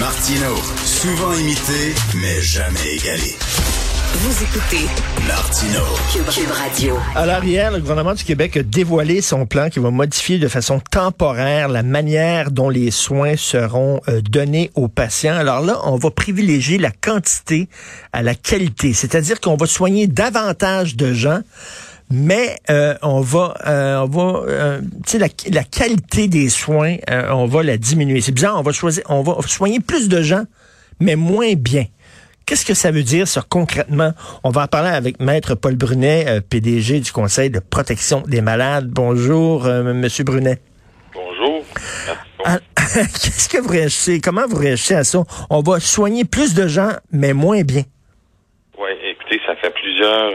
Martino, souvent imité, mais jamais égalé. Vous écoutez Martino. Cube, Radio. À l'arrière, le gouvernement du Québec a dévoilé son plan qui va modifier de façon temporaire la manière dont les soins seront euh, donnés aux patients. Alors là, on va privilégier la quantité à la qualité, c'est-à-dire qu'on va soigner davantage de gens mais euh, on va, euh, on va, euh, tu sais, la, la, qualité des soins, on va la diminuer. C'est bizarre, on va choisir, on va soigner plus de gens, mais moins bien. Qu'est-ce que ça veut dire, ça, concrètement? On va en parler avec Maître Paul Brunet, PDG du Conseil de protection des malades. Bonjour, Monsieur Brunet. Bonjour. Ah, qu'est-ce que vous réagissez? Comment vous réagissez à ça? On va soigner plus de gens, mais moins bien. Oui, écoutez, ça fait plusieurs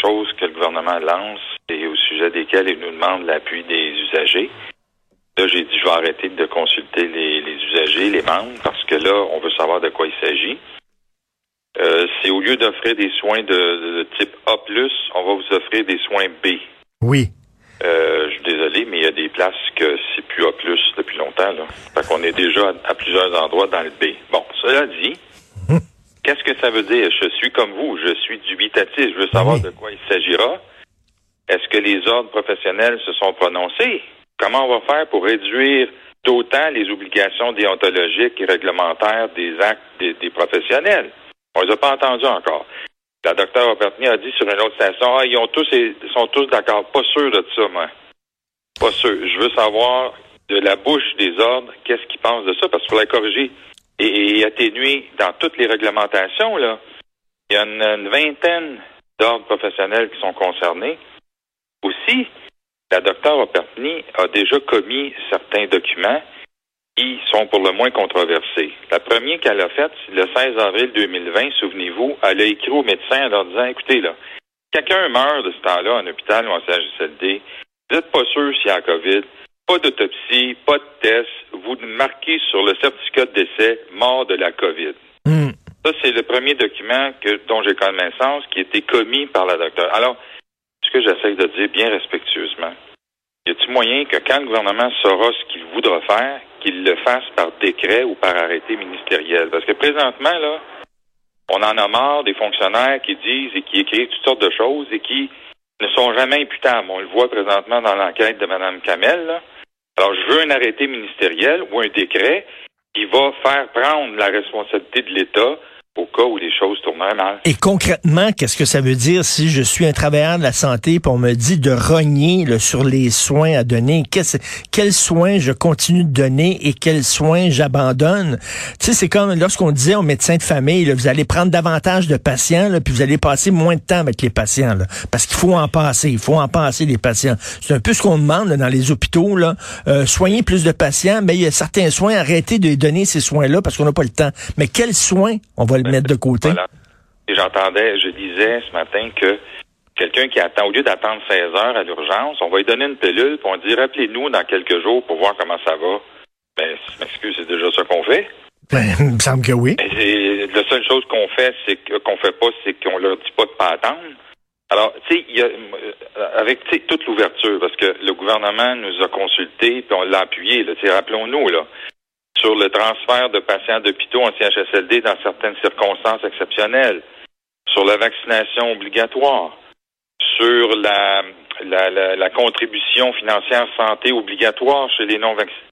choses que le gouvernement lance et au sujet desquelles il nous demande l'appui des usagers. Là, j'ai dit, je vais arrêter de consulter les, usagers, les membres, parce que là, on veut savoir de quoi il s'agit. Euh, c'est au lieu d'offrir des soins de, type A+, on va vous offrir des soins B. Oui. Euh, je suis désolé, mais il y a des places que c'est plus A+, depuis longtemps. Là. Fait qu'on est déjà à, plusieurs endroits dans le B. Bon, cela dit, Qu'est-ce que ça veut dire? Je suis comme vous, je suis dubitatif. Je veux savoir de quoi il s'agira. Est-ce que les ordres professionnels se sont prononcés? Comment on va faire pour réduire d'autant les obligations déontologiques et réglementaires des actes des, professionnels? On les a pas entendus encore. La docteur Opertny a dit sur une autre station, ah, ils ont tous, ils sont tous d'accord. Pas sûr de ça, moi. Pas sûr. Je veux savoir de la bouche des ordres, qu'est-ce qu'ils pensent de ça, parce qu'il faudrait corriger et, atténuer dans toutes les réglementations. Il y a une, vingtaine d'ordres professionnels qui sont concernés. Aussi, la docteure Opertny a déjà commis certains documents qui sont pour le moins controversés. La première qu'elle a faite, le 16 avril 2020, souvenez-vous, elle a écrit aux médecins en leur disant, écoutez, là, quelqu'un meurt de ce temps-là en hôpital ou en CHSLD, vous n'êtes pas sûr s'il y a COVID, pas d'autopsie, pas de test. Vous marquez sur le certificat de décès mort de la COVID. Hmm. Ça, c'est le premier document que, dont j'ai connaissance qui a été commis par la docteure. Alors, ce que j'essaie de dire bien respectueusement, y a-t-il moyen que quand le gouvernement saura ce qu'il voudra faire, qu'il le fasse par décret ou par arrêté ministériel? Parce que présentement, là, on en a marre des fonctionnaires qui disent et qui écrivent toutes sortes de choses et qui ne sont jamais imputables. On le voit présentement dans l'enquête de Mme Kamel. Là. Alors, je veux un arrêté ministériel ou un décret qui va faire prendre la responsabilité de l'État au cas où les choses tourneraient mal. Et concrètement, qu'est-ce que ça veut dire si je suis un travailleur de la santé et on me dit de rogner sur les soins à donner? quels soins je continue de donner et quels soins j'abandonne? Tu sais, c'est comme lorsqu'on disait aux médecins de famille, vous allez prendre davantage de patients, puis vous allez passer moins de temps avec les patients, parce qu'il faut en passer, il faut en passer les patients. C'est un peu ce qu'on demande dans les hôpitaux, là. Euh, soigner plus de patients, mais il y a certains soins, arrêtez de donner ces soins-là parce qu'on n'a pas le temps. Mais quels soins on va mettre de côté. j'entendais, je disais ce matin que quelqu'un qui attend, au lieu d'attendre 16 heures à l'urgence, on va lui donner une pilule, puis on dit rappelez-nous dans quelques jours pour voir comment ça va. Ben, m'excuse, c'est déjà ça qu'on fait. Ben, il me semble que oui. la seule chose qu'on fait, c'est qu'on fait pas, c'est qu'on leur dit pas de pas attendre. Alors, tu sais, a, avec toute l'ouverture, parce que le gouvernement nous a consultés, puis on l'a appuyé, rappelons-nous, là sur le transfert de patients d'hôpitaux en CHSLD dans certaines circonstances exceptionnelles, sur la vaccination obligatoire, sur la, contribution financière santé obligatoire chez les non-vaccinés.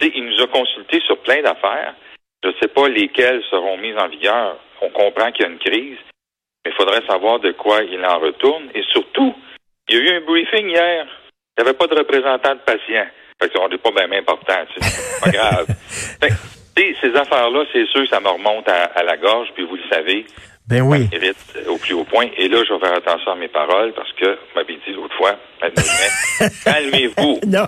Il nous a consultés sur plein d'affaires. Je ne sais pas lesquelles seront mises en vigueur. On comprend qu'il y a une crise, mais il faudrait savoir de quoi il en retourne. Et surtout, il y a eu un briefing hier. Il n'y avait pas de représentant de patients. Fait que n'est pas bien important, c'est pas grave. ces affaires-là, c'est sûr que ça me remonte à, la gorge, puis vous le savez. Ben oui. Ça au plus haut point. Et là, je vais faire attention à mes paroles parce que vous m'avez dit l'autre fois, calmez-vous. non,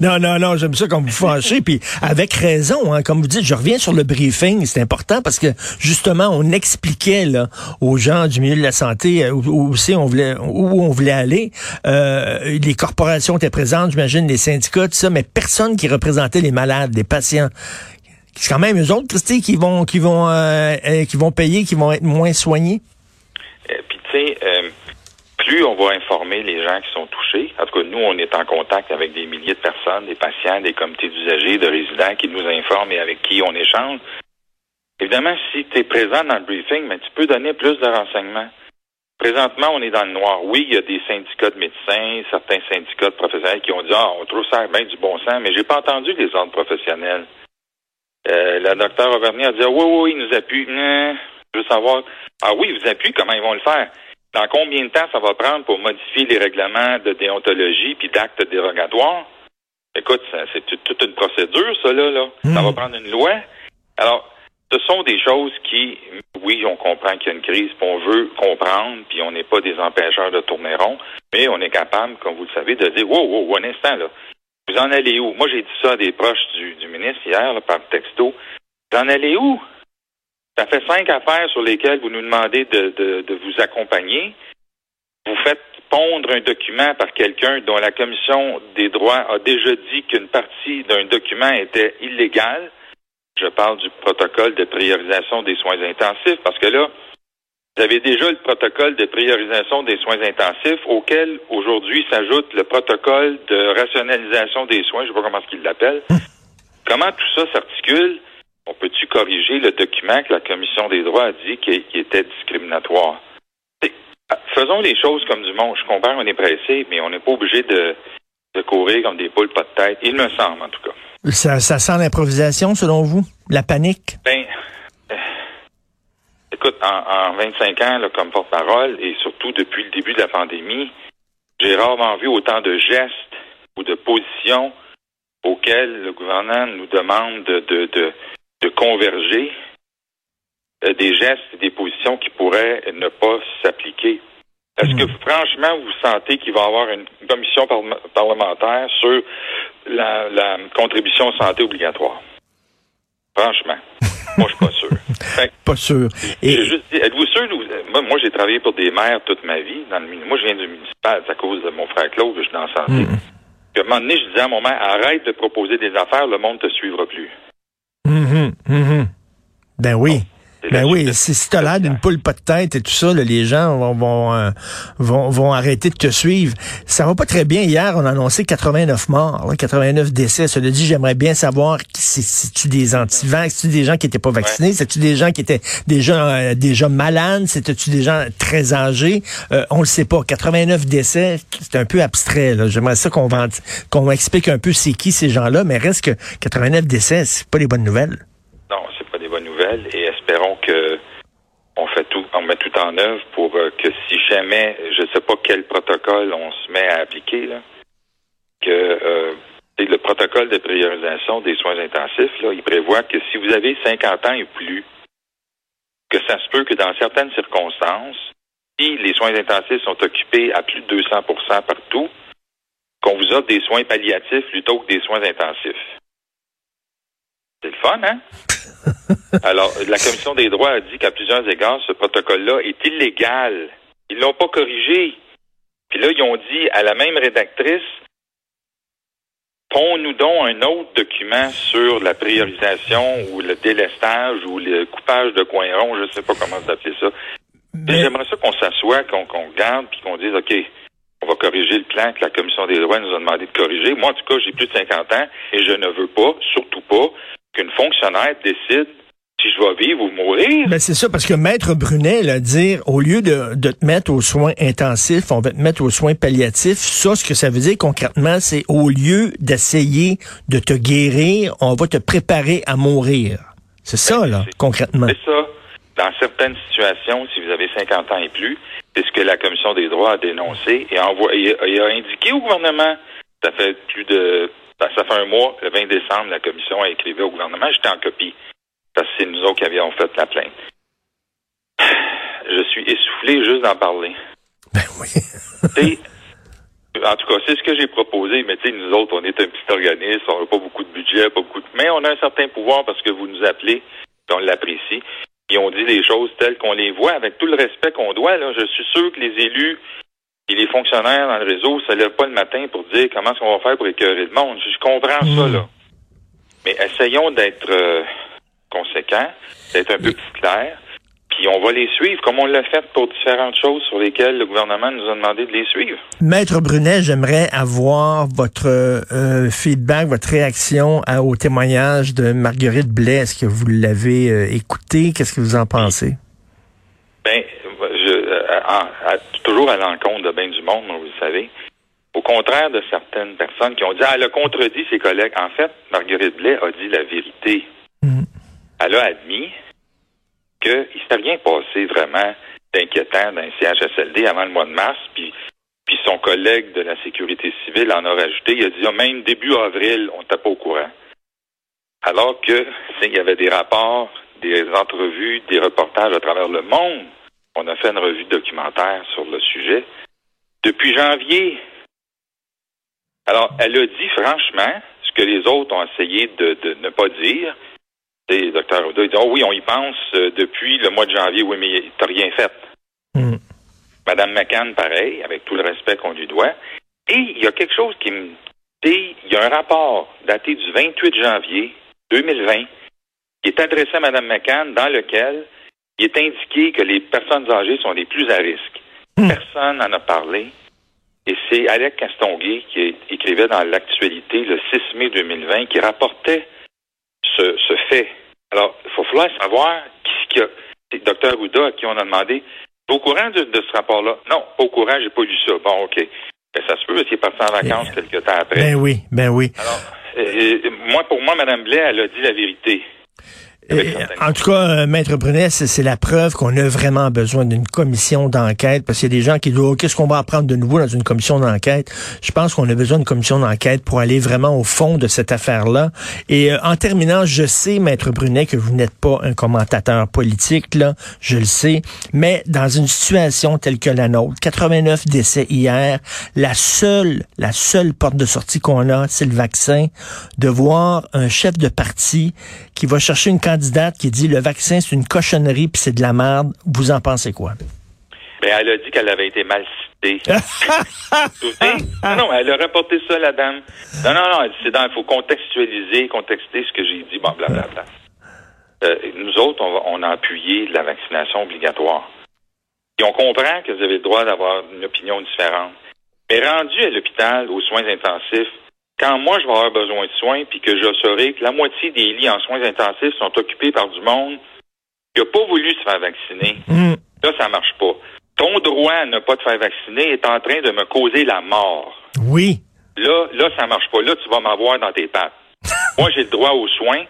non, non, non, j'aime ça comme vous fâchez. Puis avec raison, hein, comme vous dites, je reviens sur le briefing, c'est important parce que justement, on expliquait là, aux gens du milieu de la santé euh, où, aussi on voulait, où on voulait aller. Euh, les corporations étaient présentes, j'imagine, les syndicats, tout ça, mais personne qui représentait les malades, les patients c'est quand même eux autres, Christy, qui vont, vont, euh, euh, vont payer, qui vont être moins soignés? Euh, puis tu sais, plus on va informer les gens qui sont touchés. En tout cas, nous, on est en contact avec des milliers de personnes, des patients, des comités d'usagers, de résidents qui nous informent et avec qui on échange. Évidemment, si tu es présent dans le briefing, mais tu peux donner plus de renseignements. Présentement, on est dans le noir. Oui, il y a des syndicats de médecins, certains syndicats de professionnels qui ont dit Ah, on trouve ça bien du bon sens, mais j'ai pas entendu les ordres professionnels. Euh, la docteur Auvergne a dit ah, Oui, oui, ils nous appuient. je veux savoir Ah oui, vous appuient, comment ils vont le faire? Dans combien de temps ça va prendre pour modifier les règlements de déontologie puis d'actes dérogatoires? Écoute, c'est toute une procédure, ça, là. là. Ça va hmm. prendre une loi. Alors, ce sont des choses qui, oui, on comprend qu'il y a une crise, puis on veut comprendre, puis on n'est pas des empêcheurs de tourner rond, mais on est capable, comme vous le savez, de dire, wow, wow, un instant, là, vous en allez où? Moi, j'ai dit ça à des proches du, ministre hier, par texto. Vous en allez où? Ça fait cinq affaires sur lesquelles vous nous demandez de, de vous accompagner. Vous faites pondre un document par quelqu'un dont la Commission des droits a déjà dit qu'une partie d'un document était illégale je parle du protocole de priorisation des soins intensifs parce que là, vous avez déjà le protocole de priorisation des soins intensifs auquel aujourd'hui s'ajoute le protocole de rationalisation des soins, je ne sais pas comment ce qu'il l'appelle. comment tout ça s'articule? On peut-tu corriger le document que la Commission des droits a dit qui, était discriminatoire? Faisons les choses comme du monde. Je comprends, on est pressé, mais on n'est pas obligé de, de courir comme des poules pas de tête. Il me semble, en tout cas. Ça, sent l'improvisation, selon vous? La panique? Ben, écoute, en, 25 ans, comme porte-parole, et surtout depuis le début de la pandémie, j'ai rarement vu autant de gestes ou de positions auxquelles le gouvernement nous demande de, de, de, converger, euh, des gestes et des positions qui pourraient ne pas s'appliquer. Est-ce que hmm. franchement vous sentez qu'il va y avoir une commission parlementaire sur la, contribution santé obligatoire? Franchement, moi je suis pas sûr. pas sûr. êtes-vous sûr? Moi, j'ai travaillé pour des maires toute ma vie. Dans le, moi, je viens du municipal, à cause de mon frère Claude, je suis dans la santé. Hmm. à un moment donné, je disais à mon maire, arrête de proposer des affaires, le monde te suivra plus. Mmh, ben oui. Ben oui, si, si t'as l'air d'une poule pas de tête et tout ça, les gens vont vont, euh, vont, vont arrêter de te suivre. Ça va pas très bien. Hier, on a annoncé 89 morts, 89 décès. Cela dit, j'aimerais bien savoir si c'est-tu des anti-vax, c'est-tu des gens qui étaient pas vaccinés, c'est-tu des gens qui étaient déjà euh, déjà malades, c'était-tu des gens très âgés? Euh, on le sait pas. 89 décès, c'est un peu abstrait. J'aimerais ça qu'on qu'on explique un peu c'est qui ces gens-là, mais reste que 89 décès, c'est pas des bonnes nouvelles. Non, c'est pas des bonnes nouvelles et espérons que on fait tout, on tout en œuvre pour euh, que si jamais, je ne sais pas quel protocole on se met à appliquer, que euh, le protocole de priorisation des soins intensifs, là, il prévoit que si vous avez 50 ans et plus, que ça se peut que dans certaines circonstances, si les soins intensifs sont occupés à plus de 200% partout, qu'on vous offre des soins palliatifs plutôt que des soins intensifs. C'est le fun, hein? Alors, la Commission des droits a dit qu'à plusieurs égards, ce protocole-là est illégal. Ils l'ont pas corrigé. Puis là, ils ont dit à la même rédactrice, Pons-nous donc un autre document sur la priorisation ou le délestage ou le coupage de coins ronds, je ne sais pas comment s'appeler ça. J'aimerais ça qu'on s'assoie, qu'on qu garde, puis qu'on dise, OK, on va corriger le plan que la Commission des droits nous a demandé de corriger. Moi, en tout cas, j'ai plus de 50 ans et je ne veux pas, surtout pas, qu'une fonctionnaire décide si je vais vivre ou mourir. Ben c'est ça, parce que Maître Brunet, a dire, au lieu de, de, te mettre aux soins intensifs, on va te mettre aux soins palliatifs. Ça, ce que ça veut dire concrètement, c'est au lieu d'essayer de te guérir, on va te préparer à mourir. C'est ça, là, concrètement. C'est ça. Dans certaines situations, si vous avez 50 ans et plus, c'est ce que la Commission des droits a dénoncé et, envoyé, et a indiqué au gouvernement. Ça fait plus de ben, ça fait un mois, le 20 décembre, la commission a écrit au gouvernement, j'étais en copie, parce que c'est nous autres qui avions fait la plainte. Je suis essoufflé juste d'en parler. Ben oui. en tout cas, c'est ce que j'ai proposé, mais tu sais, nous autres, on est un petit organisme, on n'a pas beaucoup de budget, pas beaucoup de... Mais on a un certain pouvoir parce que vous nous appelez, on l'apprécie. Et on dit les choses telles qu'on les voit, avec tout le respect qu'on doit. Là. Je suis sûr que les élus et les fonctionnaires dans le réseau ne se lèvent pas le matin pour dire comment est-ce qu'on va faire pour écœurer le monde. Je comprends ça, hmm. là. Mais essayons d'être euh, conséquents, d'être un peu plus clairs. Puis on va les suivre comme on l'a fait pour différentes choses sur lesquelles le gouvernement nous a demandé de les suivre. Maître Brunet, j'aimerais avoir votre euh, feedback, votre réaction au témoignage de Marguerite Blais. Est-ce que vous l'avez euh, écouté? Qu'est-ce que vous en pensez? Ben, je, euh, toujours à l'encontre de bien du monde, vous le savez. Au contraire de certaines personnes qui ont dit, ah, elle a contredit ses collègues. En fait, Marguerite Blais a dit la vérité. Mm. Elle a admis qu'il ne s'est rien passé vraiment d'inquiétant le CHSLD avant le mois de mars, puis puis son collègue de la sécurité civile en a rajouté. Il a dit, ah, même début avril, on n'était pas au courant. Alors que il y avait des rapports, des entrevues, des reportages à travers le monde. On a fait une revue documentaire sur le sujet. Depuis janvier, alors, elle a dit franchement ce que les autres ont essayé de, ne pas dire. Et Dr. Ouda, il dit, oh oui, on y pense euh, depuis le mois de janvier, oui, mais t'as rien fait. Hmm. Madame McCann, pareil, avec tout le respect qu'on lui doit. Et il y a quelque chose qui me dit, il y a un rapport daté du 28 janvier 2020 qui est adressé à Mme McCann dans lequel il est indiqué que les personnes âgées sont les plus à risque. Hmm. Personne n'en a parlé. Et c'est Alec Castonguay qui écrivait dans l'actualité le 6 mai 2020 qui rapportait fait. Alors, il faut falloir savoir ce qu'il y a. C'est Dr. Houda à qui on a demandé au courant de, ce rapport-là? Non, pas au courant, j'ai pas lu ça. Bon, OK. Ben, ça se peut, qu'il est parti en vacances ben, quelques temps après. Ben oui, ben oui. Alors, euh, euh, moi, pour moi, Mme Blais, elle a dit la vérité en tout cas, euh, Maître Brunet, c'est la preuve qu'on a vraiment besoin d'une commission d'enquête, parce qu'il y a des gens qui disent, oh, qu'est-ce qu'on va apprendre de nouveau dans une commission d'enquête? Je pense qu'on a besoin d'une commission d'enquête pour aller vraiment au fond de cette affaire-là. Et euh, en terminant, je sais, Maître Brunet, que vous n'êtes pas un commentateur politique, là, je le sais, mais dans une situation telle que la nôtre, 89 décès hier, la seule, la seule porte de sortie qu'on a, c'est le vaccin, de voir un chef de parti qui va chercher une candidate qui dit le vaccin, c'est une cochonnerie puis c'est de la merde. Vous en pensez quoi? Ben, elle a dit qu'elle avait été mal citée. non, non, elle a rapporté ça, la dame. Non, non, non, c'est dans, il faut contextualiser, contexter ce que j'ai dit, bon, blablabla. Euh, nous autres, on, a appuyé la vaccination obligatoire. Et on comprend que vous avez le droit d'avoir une opinion différente. Mais rendu à l'hôpital, aux soins intensifs, quand moi je vais avoir besoin de soins, puis que je saurai que la moitié des lits en soins intensifs sont occupés par du monde qui n'a pas voulu se faire vacciner, mm. là, ça marche pas. Ton droit à ne pas te faire vacciner est en train de me causer la mort. Oui. Là, là, ça marche pas. Là, tu vas m'avoir dans tes pattes. moi, j'ai le droit aux soins.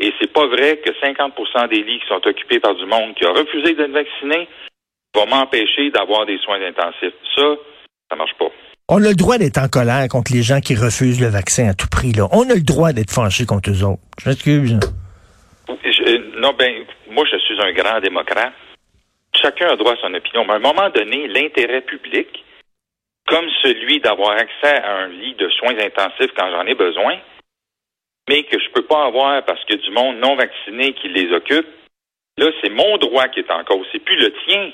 Et c'est pas vrai que 50% des lits qui sont occupés par du monde qui a refusé d'être vacciné va m'empêcher d'avoir des soins intensifs. Ça, ça marche pas. On a le droit d'être en colère contre les gens qui refusent le vaccin à tout prix. Là. On a le droit d'être fâché contre eux autres. Je m'excuse. Non, ben, moi, je suis un grand démocrate. Chacun a droit à son opinion. Mais à un moment donné, l'intérêt public, comme celui d'avoir accès à un lit de soins intensifs quand j'en ai besoin, mais que je peux pas avoir parce a du monde non vacciné qui les occupe, là, c'est mon droit qui est en cause. C'est plus le tien.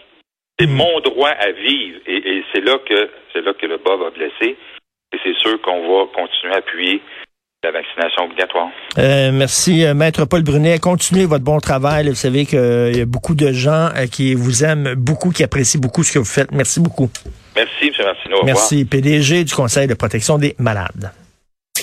C'est mon droit à vivre. Et, c'est là que c'est là que le bas va blesser. Et c'est sûr qu'on va continuer à appuyer la vaccination obligatoire. Euh, merci, euh, Maître Paul Brunet. Continuez votre bon travail. Vous savez qu'il euh, y a beaucoup de gens qui vous aiment beaucoup, qui apprécient beaucoup ce que vous faites. Merci beaucoup. Merci, M. Martineau. Merci, PDG du Conseil de protection des malades.